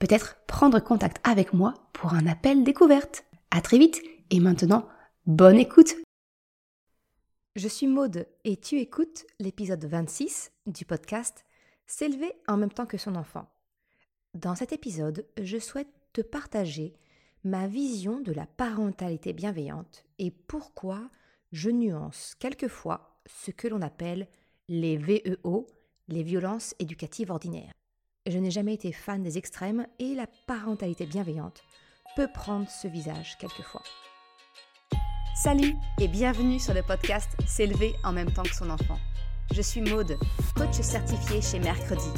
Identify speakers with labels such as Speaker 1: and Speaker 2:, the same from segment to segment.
Speaker 1: peut-être prendre contact avec moi pour un appel découverte. À très vite et maintenant, bonne écoute. Je suis Maude et tu écoutes l'épisode 26 du podcast S'élever en même temps que son enfant. Dans cet épisode, je souhaite te partager ma vision de la parentalité bienveillante et pourquoi je nuance quelquefois ce que l'on appelle les VEO, les violences éducatives ordinaires. Je n'ai jamais été fan des extrêmes et la parentalité bienveillante peut prendre ce visage quelquefois. Salut et bienvenue sur le podcast S'élever en même temps que son enfant. Je suis Maude, coach certifié chez Mercredi,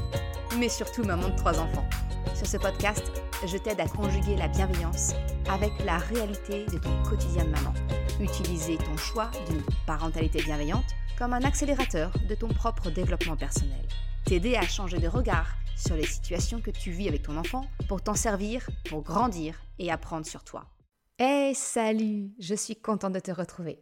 Speaker 1: mais surtout maman de trois enfants. Sur ce podcast, je t'aide à conjuguer la bienveillance avec la réalité de ton quotidien de maman. Utiliser ton choix d'une parentalité bienveillante comme un accélérateur de ton propre développement personnel. T'aider à changer de regard sur les situations que tu vis avec ton enfant pour t'en servir, pour grandir et apprendre sur toi. Hey, salut, je suis contente de te retrouver.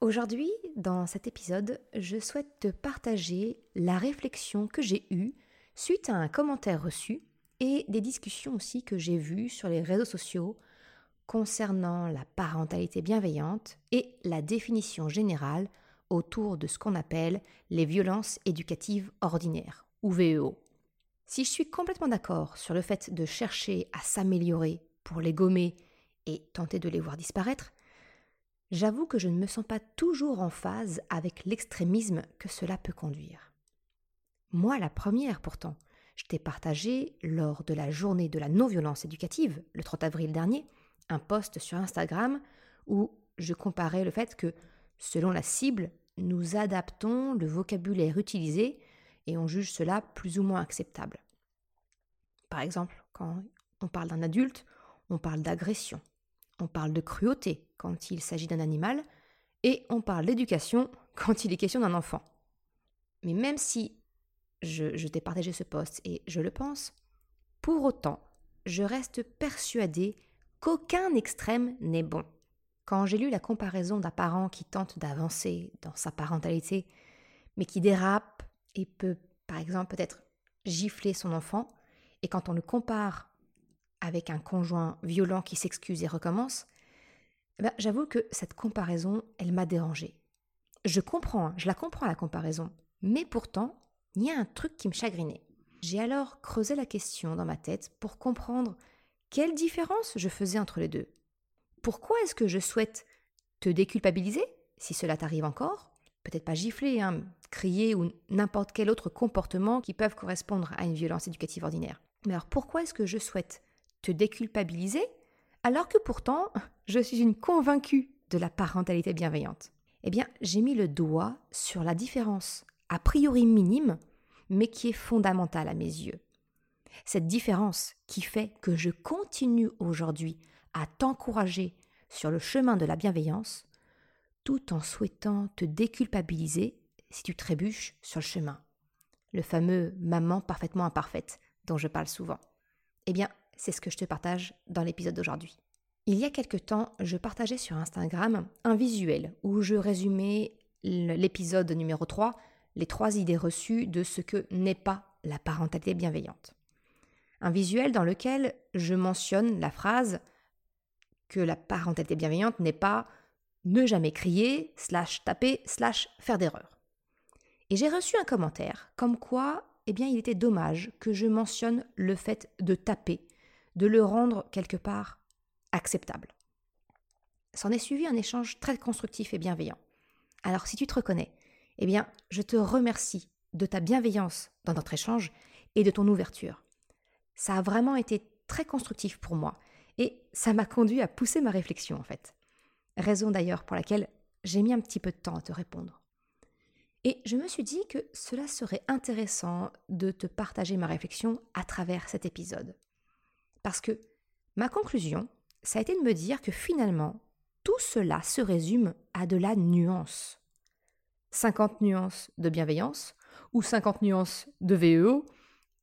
Speaker 1: Aujourd'hui, dans cet épisode, je souhaite te partager la réflexion que j'ai eue suite à un commentaire reçu et des discussions aussi que j'ai vues sur les réseaux sociaux concernant la parentalité bienveillante et la définition générale autour de ce qu'on appelle les violences éducatives ordinaires, ou VEO. Si je suis complètement d'accord sur le fait de chercher à s'améliorer pour les gommer et tenter de les voir disparaître, j'avoue que je ne me sens pas toujours en phase avec l'extrémisme que cela peut conduire. Moi, la première pourtant, je t'ai partagé lors de la journée de la non-violence éducative, le 30 avril dernier, un post sur Instagram où je comparais le fait que, selon la cible, nous adaptons le vocabulaire utilisé et on juge cela plus ou moins acceptable. Par exemple, quand on parle d'un adulte, on parle d'agression, on parle de cruauté quand il s'agit d'un animal, et on parle d'éducation quand il est question d'un enfant. Mais même si je, t'ai partagé ce poste et je le pense, pour autant, je reste persuadée qu'aucun extrême n'est bon. Quand j'ai lu la comparaison d'un parent qui tente d'avancer dans sa parentalité, mais qui dérape et peut, par exemple, peut-être gifler son enfant, et quand on le compare avec un conjoint violent qui s'excuse et recommence, eh ben, j'avoue que cette comparaison, elle m'a dérangée. Je comprends, je la comprends la comparaison, mais pourtant, il y a un truc qui me chagrinait. J'ai alors creusé la question dans ma tête pour comprendre quelle différence je faisais entre les deux. Pourquoi est-ce que je souhaite te déculpabiliser, si cela t'arrive encore, peut-être pas gifler, hein, crier ou n'importe quel autre comportement qui peuvent correspondre à une violence éducative ordinaire. Mais alors pourquoi est-ce que je souhaite te déculpabiliser alors que pourtant je suis une convaincue de la parentalité bienveillante? Eh bien, j'ai mis le doigt sur la différence a priori minime, mais qui est fondamentale à mes yeux. Cette différence qui fait que je continue aujourd'hui à t'encourager sur le chemin de la bienveillance, tout en souhaitant te déculpabiliser si tu trébuches sur le chemin. Le fameux maman parfaitement imparfaite dont je parle souvent. Eh bien, c'est ce que je te partage dans l'épisode d'aujourd'hui. Il y a quelque temps, je partageais sur Instagram un visuel où je résumais l'épisode numéro 3, les trois idées reçues de ce que n'est pas la parentalité bienveillante. Un visuel dans lequel je mentionne la phrase que la parentalité bienveillante n'est pas ne jamais crier, slash taper, slash faire d'erreur. Et j'ai reçu un commentaire comme quoi, eh bien, il était dommage que je mentionne le fait de taper, de le rendre quelque part acceptable. S'en est suivi un échange très constructif et bienveillant. Alors si tu te reconnais, eh bien, je te remercie de ta bienveillance dans notre échange et de ton ouverture. Ça a vraiment été très constructif pour moi et ça m'a conduit à pousser ma réflexion en fait raison d'ailleurs pour laquelle j'ai mis un petit peu de temps à te répondre. Et je me suis dit que cela serait intéressant de te partager ma réflexion à travers cet épisode. Parce que ma conclusion, ça a été de me dire que finalement, tout cela se résume à de la nuance. 50 nuances de bienveillance ou 50 nuances de VEO,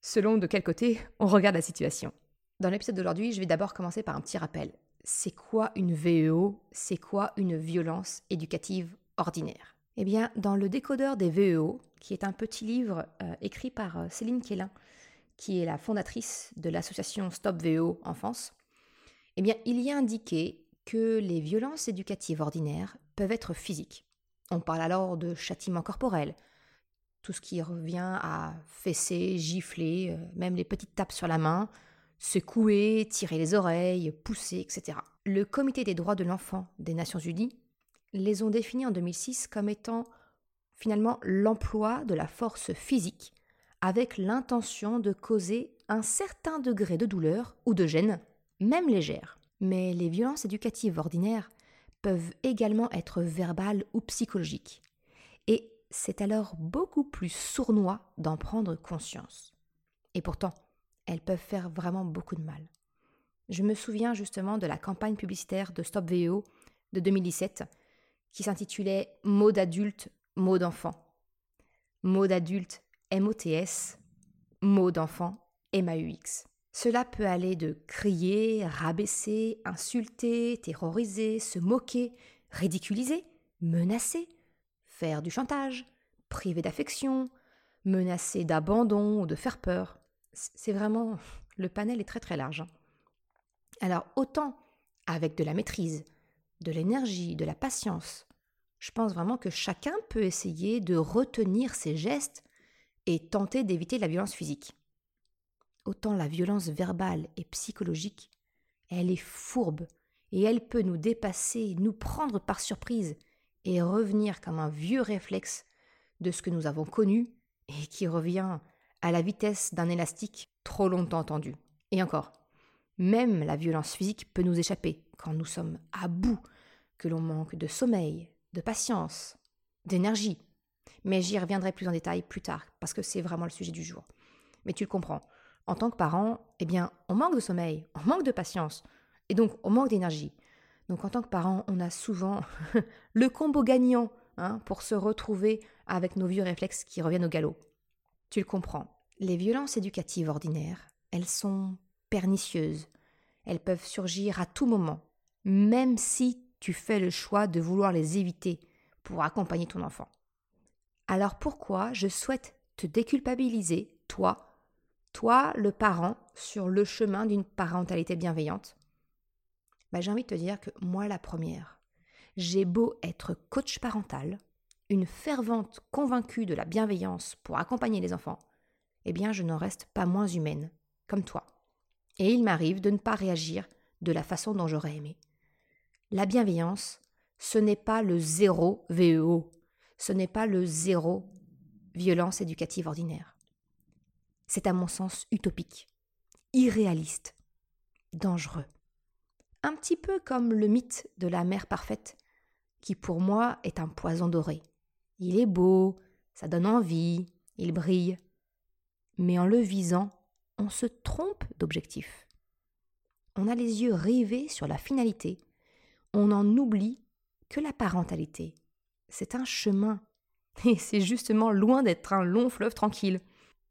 Speaker 1: selon de quel côté on regarde la situation. Dans l'épisode d'aujourd'hui, je vais d'abord commencer par un petit rappel. C'est quoi une VEO C'est quoi une violence éducative ordinaire? Eh bien, dans le décodeur des VEO, qui est un petit livre euh, écrit par euh, Céline Quélin, qui est la fondatrice de l'association Stop VEO France, eh bien, il y a indiqué que les violences éducatives ordinaires peuvent être physiques. On parle alors de châtiment corporel, tout ce qui revient à fesser, gifler, euh, même les petites tapes sur la main, secouer, tirer les oreilles, pousser, etc. Le Comité des droits de l'enfant des Nations Unies les ont définis en 2006 comme étant finalement l'emploi de la force physique avec l'intention de causer un certain degré de douleur ou de gêne, même légère. Mais les violences éducatives ordinaires peuvent également être verbales ou psychologiques. Et c'est alors beaucoup plus sournois d'en prendre conscience. Et pourtant, elles peuvent faire vraiment beaucoup de mal. Je me souviens justement de la campagne publicitaire de Stop VO de 2017 qui s'intitulait Mots d'adulte, mots d'enfant. Mots d'adulte, M-O-T-S, mots d'enfant, M-A-U-X. Cela peut aller de crier, rabaisser, insulter, terroriser, se moquer, ridiculiser, menacer, faire du chantage, priver d'affection, menacer d'abandon ou de faire peur. C'est vraiment... Le panel est très très large. Hein. Alors autant avec de la maîtrise, de l'énergie, de la patience, je pense vraiment que chacun peut essayer de retenir ses gestes et tenter d'éviter la violence physique. Autant la violence verbale et psychologique, elle est fourbe et elle peut nous dépasser, nous prendre par surprise et revenir comme un vieux réflexe de ce que nous avons connu et qui revient à la vitesse d'un élastique trop longtemps tendu. Et encore, même la violence physique peut nous échapper quand nous sommes à bout, que l'on manque de sommeil, de patience, d'énergie. Mais j'y reviendrai plus en détail plus tard, parce que c'est vraiment le sujet du jour. Mais tu le comprends, en tant que parent, eh bien, on manque de sommeil, on manque de patience, et donc on manque d'énergie. Donc en tant que parent, on a souvent le combo gagnant hein, pour se retrouver avec nos vieux réflexes qui reviennent au galop. Tu le comprends, les violences éducatives ordinaires, elles sont pernicieuses. Elles peuvent surgir à tout moment, même si tu fais le choix de vouloir les éviter pour accompagner ton enfant. Alors pourquoi je souhaite te déculpabiliser, toi, toi le parent, sur le chemin d'une parentalité bienveillante? Bah, J'ai envie de te dire que moi la première, j'ai beau être coach parental, une fervente convaincue de la bienveillance pour accompagner les enfants, eh bien je n'en reste pas moins humaine, comme toi. Et il m'arrive de ne pas réagir de la façon dont j'aurais aimé. La bienveillance, ce n'est pas le zéro VEO, ce n'est pas le zéro violence éducative ordinaire. C'est à mon sens utopique, irréaliste, dangereux. Un petit peu comme le mythe de la mère parfaite, qui pour moi est un poison doré. Il est beau, ça donne envie, il brille. Mais en le visant, on se trompe d'objectif. On a les yeux rivés sur la finalité on en oublie que la parentalité, c'est un chemin. Et c'est justement loin d'être un long fleuve tranquille.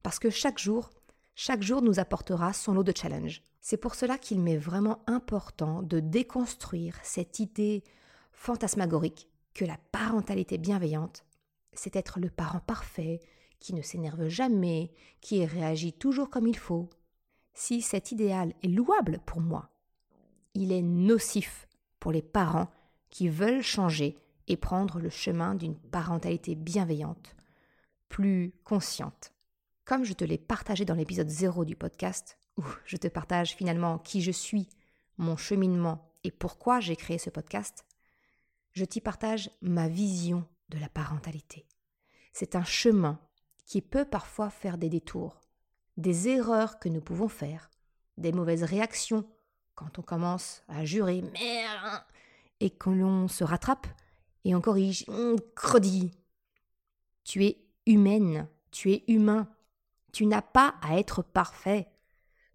Speaker 1: Parce que chaque jour, chaque jour nous apportera son lot de challenges. C'est pour cela qu'il m'est vraiment important de déconstruire cette idée fantasmagorique que la parentalité bienveillante, c'est être le parent parfait, qui ne s'énerve jamais, qui réagit toujours comme il faut. Si cet idéal est louable pour moi, il est nocif pour les parents qui veulent changer et prendre le chemin d'une parentalité bienveillante, plus consciente. Comme je te l'ai partagé dans l'épisode 0 du podcast, où je te partage finalement qui je suis, mon cheminement et pourquoi j'ai créé ce podcast, je t'y partage ma vision de la parentalité. C'est un chemin qui peut parfois faire des détours, des erreurs que nous pouvons faire, des mauvaises réactions quand on commence à jurer merde et que l'on se rattrape et on corrige hum, credi. Tu es humaine, tu es humain, tu n'as pas à être parfait.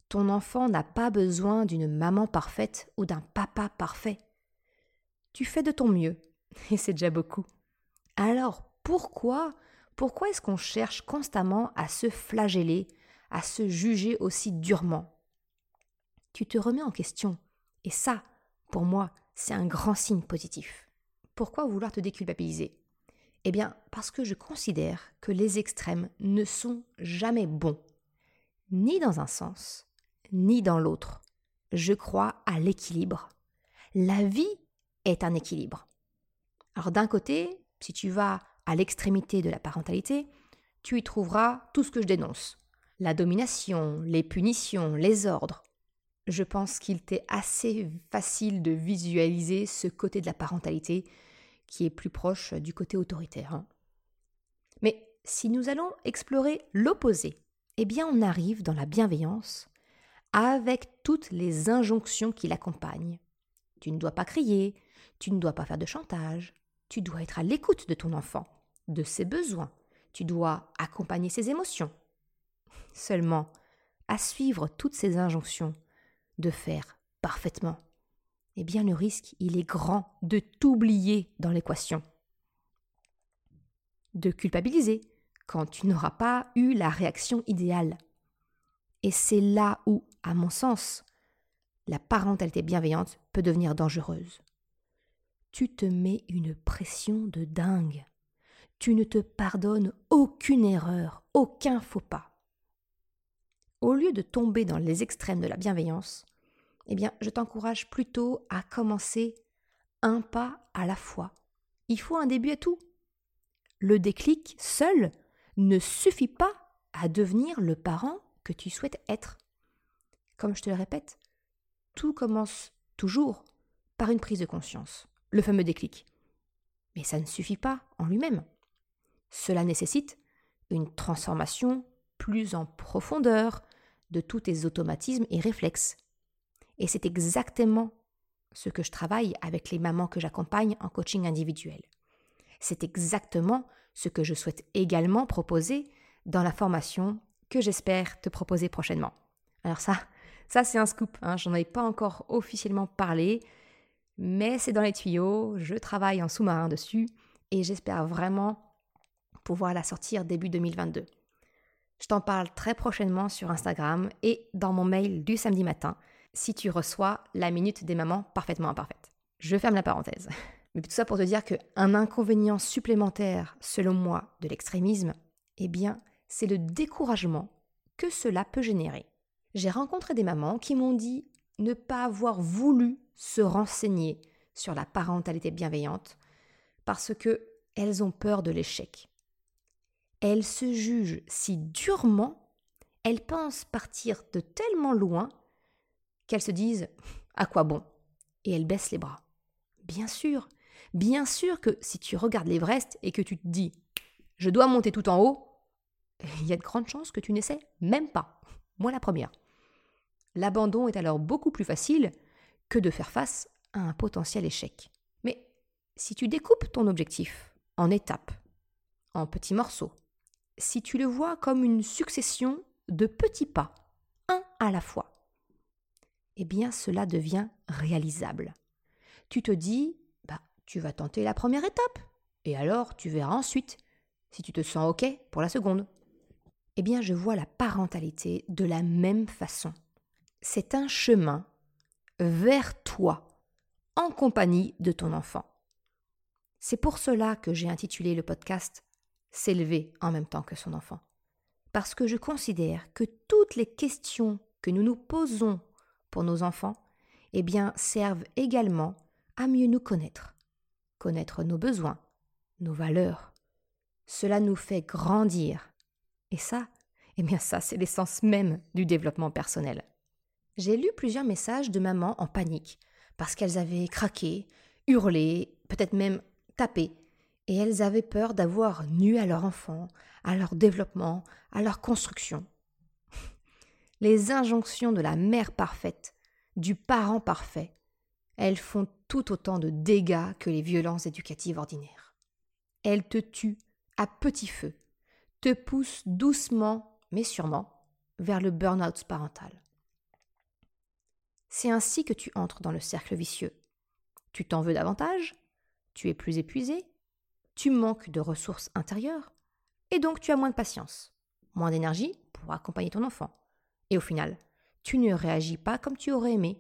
Speaker 1: ton enfant n'a pas besoin d'une maman parfaite ou d'un papa parfait. Tu fais de ton mieux, et c'est déjà beaucoup. Alors pourquoi, pourquoi est-ce qu'on cherche constamment à se flageller, à se juger aussi durement? Tu te remets en question, et ça, pour moi, c'est un grand signe positif. Pourquoi vouloir te déculpabiliser? Eh bien, parce que je considère que les extrêmes ne sont jamais bons, ni dans un sens, ni dans l'autre. Je crois à l'équilibre. La vie est un équilibre. Alors d'un côté, si tu vas l'extrémité de la parentalité, tu y trouveras tout ce que je dénonce. La domination, les punitions, les ordres. Je pense qu'il t'est assez facile de visualiser ce côté de la parentalité qui est plus proche du côté autoritaire. Hein. Mais si nous allons explorer l'opposé, eh bien on arrive dans la bienveillance avec toutes les injonctions qui l'accompagnent. Tu ne dois pas crier, tu ne dois pas faire de chantage, tu dois être à l'écoute de ton enfant, de ses besoins, tu dois accompagner ses émotions. Seulement, à suivre toutes ces injonctions, de faire parfaitement, eh bien le risque, il est grand de t'oublier dans l'équation. De culpabiliser quand tu n'auras pas eu la réaction idéale. Et c'est là où, à mon sens, la parentalité bienveillante peut devenir dangereuse tu te mets une pression de dingue. Tu ne te pardonnes aucune erreur, aucun faux pas. Au lieu de tomber dans les extrêmes de la bienveillance, eh bien, je t'encourage plutôt à commencer un pas à la fois. Il faut un début à tout. Le déclic seul ne suffit pas à devenir le parent que tu souhaites être. Comme je te le répète, tout commence toujours par une prise de conscience le fameux déclic. Mais ça ne suffit pas en lui-même. Cela nécessite une transformation plus en profondeur de tous tes automatismes et réflexes. Et c'est exactement ce que je travaille avec les mamans que j'accompagne en coaching individuel. C'est exactement ce que je souhaite également proposer dans la formation que j'espère te proposer prochainement. Alors ça, ça c'est un scoop, hein, j'en avais pas encore officiellement parlé, mais c'est dans les tuyaux, je travaille en sous-marin dessus et j'espère vraiment pouvoir la sortir début 2022. Je t'en parle très prochainement sur Instagram et dans mon mail du samedi matin si tu reçois la minute des mamans parfaitement imparfaites. Je ferme la parenthèse. Mais tout ça pour te dire qu'un inconvénient supplémentaire, selon moi, de l'extrémisme, eh bien, c'est le découragement que cela peut générer. J'ai rencontré des mamans qui m'ont dit ne pas avoir voulu se renseigner sur la parentalité bienveillante parce que elles ont peur de l'échec. Elles se jugent si durement, elles pensent partir de tellement loin qu'elles se disent à quoi bon? Et elles baissent les bras. Bien sûr, bien sûr que si tu regardes l'Everest et que tu te dis je dois monter tout en haut, il y a de grandes chances que tu n'essaies même pas. Moi la première. L'abandon est alors beaucoup plus facile que de faire face à un potentiel échec. Mais si tu découpes ton objectif en étapes, en petits morceaux, si tu le vois comme une succession de petits pas, un à la fois, eh bien cela devient réalisable. Tu te dis, bah, tu vas tenter la première étape, et alors tu verras ensuite si tu te sens OK pour la seconde. Eh bien, je vois la parentalité de la même façon. C'est un chemin vers toi, en compagnie de ton enfant. C'est pour cela que j'ai intitulé le podcast S'élever en même temps que son enfant. Parce que je considère que toutes les questions que nous nous posons pour nos enfants, eh bien, servent également à mieux nous connaître, connaître nos besoins, nos valeurs. Cela nous fait grandir. Et ça, eh bien ça, c'est l'essence même du développement personnel. J'ai lu plusieurs messages de mamans en panique, parce qu'elles avaient craqué, hurlé, peut-être même tapé, et elles avaient peur d'avoir nu à leur enfant, à leur développement, à leur construction. Les injonctions de la mère parfaite, du parent parfait, elles font tout autant de dégâts que les violences éducatives ordinaires. Elles te tuent à petit feu, te poussent doucement, mais sûrement, vers le burn-out parental. C'est ainsi que tu entres dans le cercle vicieux. Tu t'en veux davantage, tu es plus épuisé, tu manques de ressources intérieures, et donc tu as moins de patience, moins d'énergie pour accompagner ton enfant. Et au final, tu ne réagis pas comme tu aurais aimé,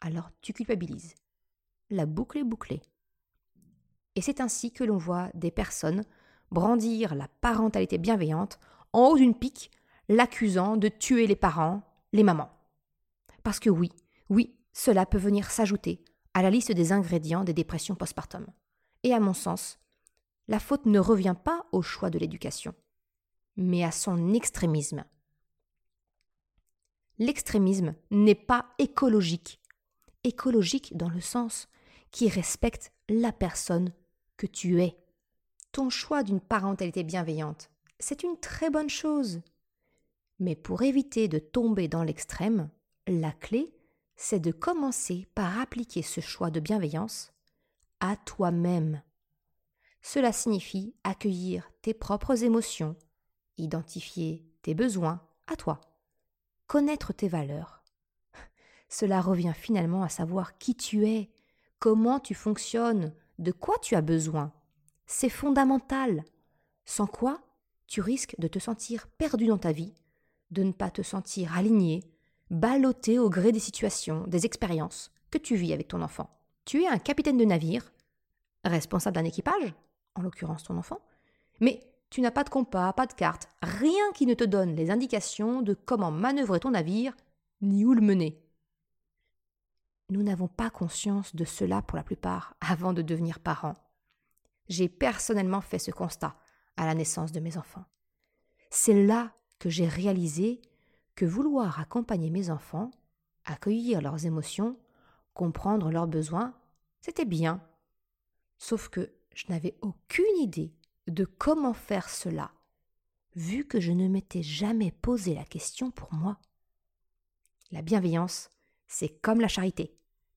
Speaker 1: alors tu culpabilises. La boucle est bouclée. Et c'est ainsi que l'on voit des personnes brandir la parentalité bienveillante en haut d'une pique, l'accusant de tuer les parents, les mamans. Parce que oui, oui, cela peut venir s'ajouter à la liste des ingrédients des dépressions postpartum. Et à mon sens, la faute ne revient pas au choix de l'éducation, mais à son extrémisme. L'extrémisme n'est pas écologique. Écologique dans le sens qui respecte la personne que tu es. Ton choix d'une parentalité bienveillante, c'est une très bonne chose. Mais pour éviter de tomber dans l'extrême, la clé, c'est de commencer par appliquer ce choix de bienveillance à toi-même. Cela signifie accueillir tes propres émotions, identifier tes besoins à toi, connaître tes valeurs. Cela revient finalement à savoir qui tu es, comment tu fonctionnes, de quoi tu as besoin. C'est fondamental. Sans quoi, tu risques de te sentir perdu dans ta vie, de ne pas te sentir aligné, ballotté au gré des situations, des expériences que tu vis avec ton enfant. Tu es un capitaine de navire, responsable d'un équipage, en l'occurrence ton enfant, mais tu n'as pas de compas, pas de carte, rien qui ne te donne les indications de comment manœuvrer ton navire, ni où le mener. Nous n'avons pas conscience de cela pour la plupart avant de devenir parents. J'ai personnellement fait ce constat à la naissance de mes enfants. C'est là que j'ai réalisé que vouloir accompagner mes enfants, accueillir leurs émotions, comprendre leurs besoins, c'était bien. Sauf que je n'avais aucune idée de comment faire cela, vu que je ne m'étais jamais posé la question pour moi. La bienveillance, c'est comme la charité,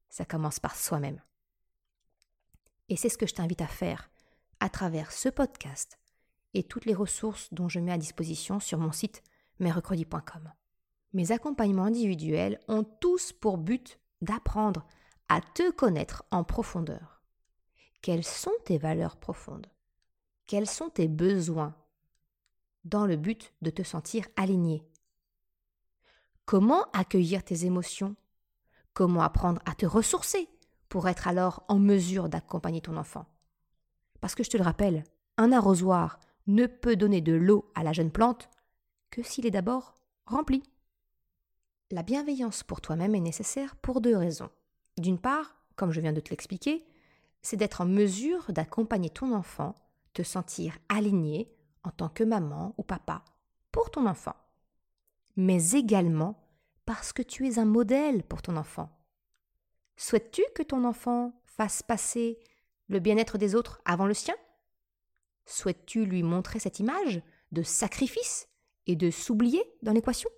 Speaker 1: ça commence par soi-même. Et c'est ce que je t'invite à faire à travers ce podcast et toutes les ressources dont je mets à disposition sur mon site mercredi.com. Mes accompagnements individuels ont tous pour but d'apprendre à te connaître en profondeur. Quelles sont tes valeurs profondes? Quels sont tes besoins? Dans le but de te sentir aligné. Comment accueillir tes émotions? Comment apprendre à te ressourcer pour être alors en mesure d'accompagner ton enfant? Parce que je te le rappelle, un arrosoir ne peut donner de l'eau à la jeune plante que s'il est d'abord rempli. La bienveillance pour toi-même est nécessaire pour deux raisons. D'une part, comme je viens de te l'expliquer, c'est d'être en mesure d'accompagner ton enfant, te sentir aligné en tant que maman ou papa pour ton enfant. Mais également parce que tu es un modèle pour ton enfant. Souhaites-tu que ton enfant fasse passer le bien-être des autres avant le sien? Souhaites-tu lui montrer cette image de sacrifice et de s'oublier dans l'équation?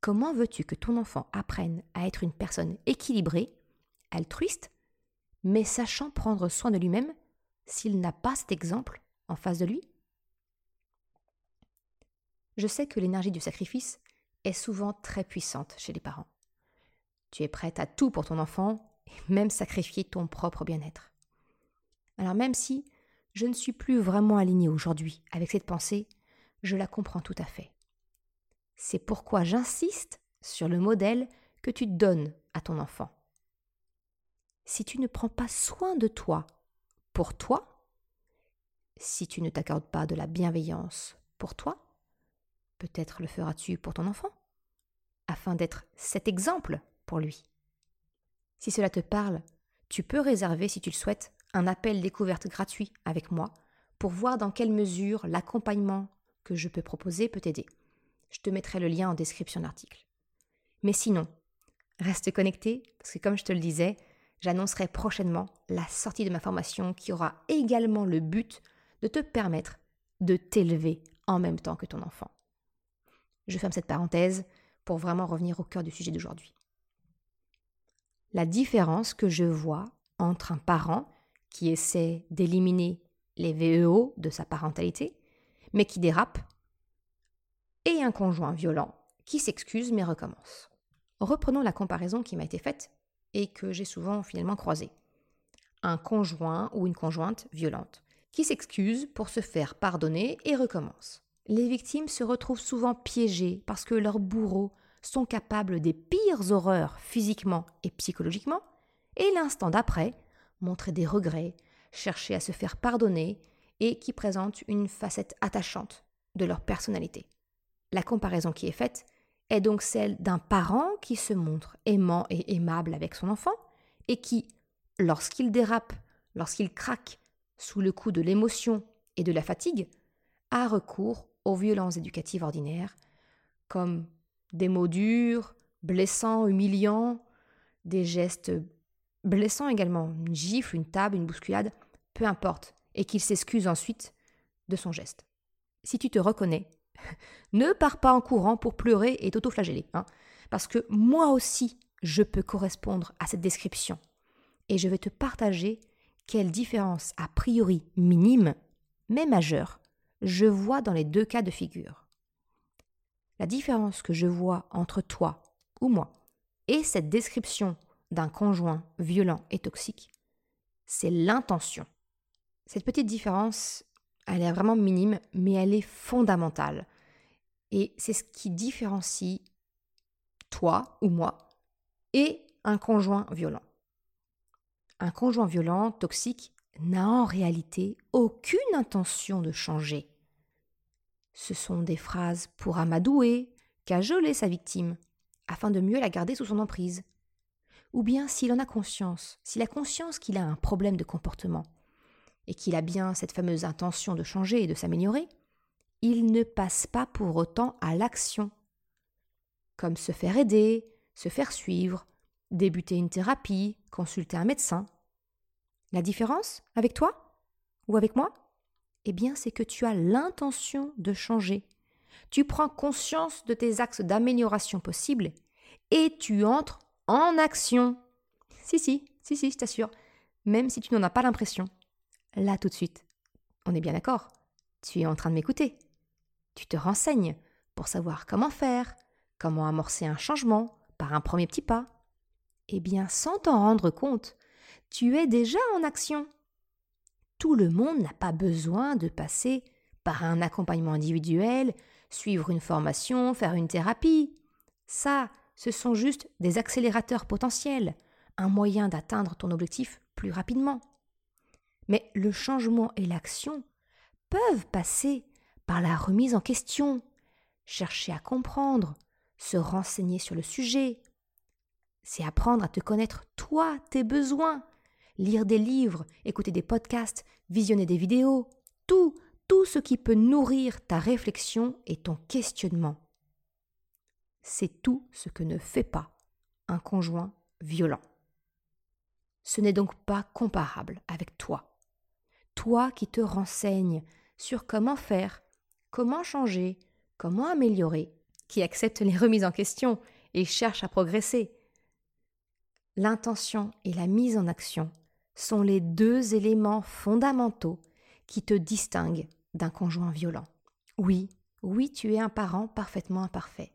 Speaker 1: Comment veux-tu que ton enfant apprenne à être une personne équilibrée, altruiste, mais sachant prendre soin de lui-même s'il n'a pas cet exemple en face de lui Je sais que l'énergie du sacrifice est souvent très puissante chez les parents. Tu es prête à tout pour ton enfant et même sacrifier ton propre bien-être. Alors même si je ne suis plus vraiment alignée aujourd'hui avec cette pensée, je la comprends tout à fait. C'est pourquoi j'insiste sur le modèle que tu donnes à ton enfant. Si tu ne prends pas soin de toi pour toi, si tu ne t'accordes pas de la bienveillance pour toi, peut-être le feras-tu pour ton enfant, afin d'être cet exemple pour lui. Si cela te parle, tu peux réserver, si tu le souhaites, un appel découverte gratuit avec moi pour voir dans quelle mesure l'accompagnement que je peux proposer peut t'aider. Je te mettrai le lien en description d'article. Mais sinon, reste connecté, parce que comme je te le disais, j'annoncerai prochainement la sortie de ma formation qui aura également le but de te permettre de t'élever en même temps que ton enfant. Je ferme cette parenthèse pour vraiment revenir au cœur du sujet d'aujourd'hui. La différence que je vois entre un parent qui essaie d'éliminer les VEO de sa parentalité, mais qui dérape, et un conjoint violent qui s'excuse mais recommence. Reprenons la comparaison qui m'a été faite et que j'ai souvent finalement croisée. Un conjoint ou une conjointe violente qui s'excuse pour se faire pardonner et recommence. Les victimes se retrouvent souvent piégées parce que leurs bourreaux sont capables des pires horreurs physiquement et psychologiquement, et l'instant d'après, montrer des regrets, chercher à se faire pardonner, et qui présentent une facette attachante de leur personnalité. La comparaison qui est faite est donc celle d'un parent qui se montre aimant et aimable avec son enfant, et qui, lorsqu'il dérape, lorsqu'il craque sous le coup de l'émotion et de la fatigue, a recours aux violences éducatives ordinaires, comme des mots durs, blessants, humiliants, des gestes blessants également, une gifle, une table, une bousculade, peu importe, et qu'il s'excuse ensuite de son geste. Si tu te reconnais, ne pars pas en courant pour pleurer et t'autoflageller, hein, parce que moi aussi, je peux correspondre à cette description. Et je vais te partager quelle différence a priori minime, mais majeure, je vois dans les deux cas de figure. La différence que je vois entre toi ou moi et cette description d'un conjoint violent et toxique, c'est l'intention. Cette petite différence, elle est vraiment minime, mais elle est fondamentale. Et c'est ce qui différencie toi ou moi et un conjoint violent. Un conjoint violent, toxique, n'a en réalité aucune intention de changer. Ce sont des phrases pour amadouer, cajoler sa victime, afin de mieux la garder sous son emprise. Ou bien s'il en a conscience, s'il a conscience qu'il a un problème de comportement, et qu'il a bien cette fameuse intention de changer et de s'améliorer, il ne passe pas pour autant à l'action. Comme se faire aider, se faire suivre, débuter une thérapie, consulter un médecin. La différence avec toi ou avec moi? Eh bien, c'est que tu as l'intention de changer. Tu prends conscience de tes axes d'amélioration possibles et tu entres en action. Si, si, si, si, je t'assure, même si tu n'en as pas l'impression. Là, tout de suite. On est bien d'accord Tu es en train de m'écouter. Tu te renseignes pour savoir comment faire, comment amorcer un changement par un premier petit pas. Eh bien, sans t'en rendre compte, tu es déjà en action. Tout le monde n'a pas besoin de passer par un accompagnement individuel, suivre une formation, faire une thérapie. Ça, ce sont juste des accélérateurs potentiels, un moyen d'atteindre ton objectif plus rapidement. Mais le changement et l'action peuvent passer par la remise en question, chercher à comprendre, se renseigner sur le sujet. C'est apprendre à te connaître toi, tes besoins, lire des livres, écouter des podcasts, visionner des vidéos, tout, tout ce qui peut nourrir ta réflexion et ton questionnement. C'est tout ce que ne fait pas un conjoint violent. Ce n'est donc pas comparable avec toi. Toi qui te renseignes sur comment faire, comment changer, comment améliorer, qui accepte les remises en question et cherche à progresser. L'intention et la mise en action sont les deux éléments fondamentaux qui te distinguent d'un conjoint violent. Oui, oui, tu es un parent parfaitement imparfait.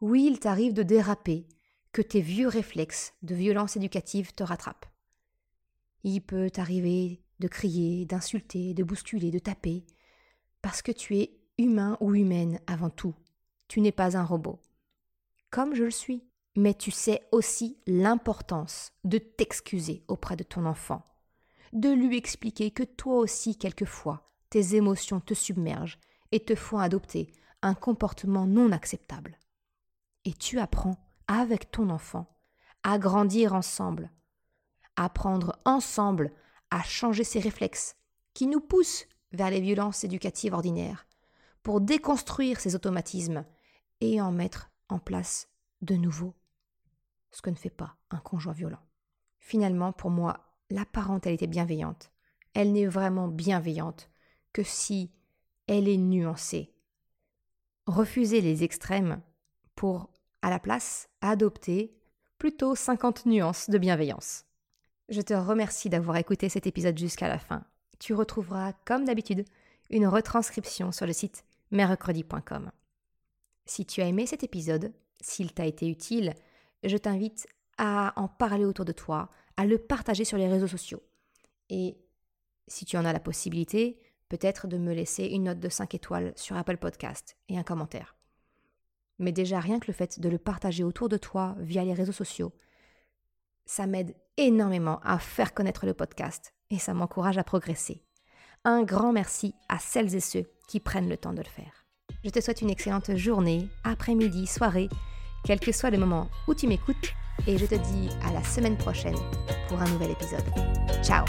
Speaker 1: Oui, il t'arrive de déraper, que tes vieux réflexes de violence éducative te rattrapent. Il peut t'arriver de crier, d'insulter, de bousculer, de taper, parce que tu es humain ou humaine avant tout. Tu n'es pas un robot. Comme je le suis mais tu sais aussi l'importance de t'excuser auprès de ton enfant, de lui expliquer que toi aussi, quelquefois, tes émotions te submergent et te font adopter un comportement non acceptable. Et tu apprends avec ton enfant à grandir ensemble, à apprendre ensemble à changer ses réflexes qui nous poussent vers les violences éducatives ordinaires, pour déconstruire ces automatismes et en mettre en place de nouveaux ce que ne fait pas un conjoint violent. Finalement, pour moi, la parentalité bienveillante, elle n'est vraiment bienveillante que si elle est nuancée. Refuser les extrêmes pour, à la place, adopter plutôt 50 nuances de bienveillance. Je te remercie d'avoir écouté cet épisode jusqu'à la fin. Tu retrouveras, comme d'habitude, une retranscription sur le site mercredi.com. Si tu as aimé cet épisode, s'il t'a été utile, je t'invite à en parler autour de toi, à le partager sur les réseaux sociaux. Et si tu en as la possibilité, peut-être de me laisser une note de 5 étoiles sur Apple Podcast et un commentaire. Mais déjà rien que le fait de le partager autour de toi via les réseaux sociaux, ça m'aide énormément à faire connaître le podcast et ça m'encourage à progresser. Un grand merci à celles et ceux qui prennent le temps de le faire. Je te souhaite une excellente journée, après-midi, soirée, quel que soit le moment où tu m'écoutes, et je te dis à la semaine prochaine pour un nouvel épisode. Ciao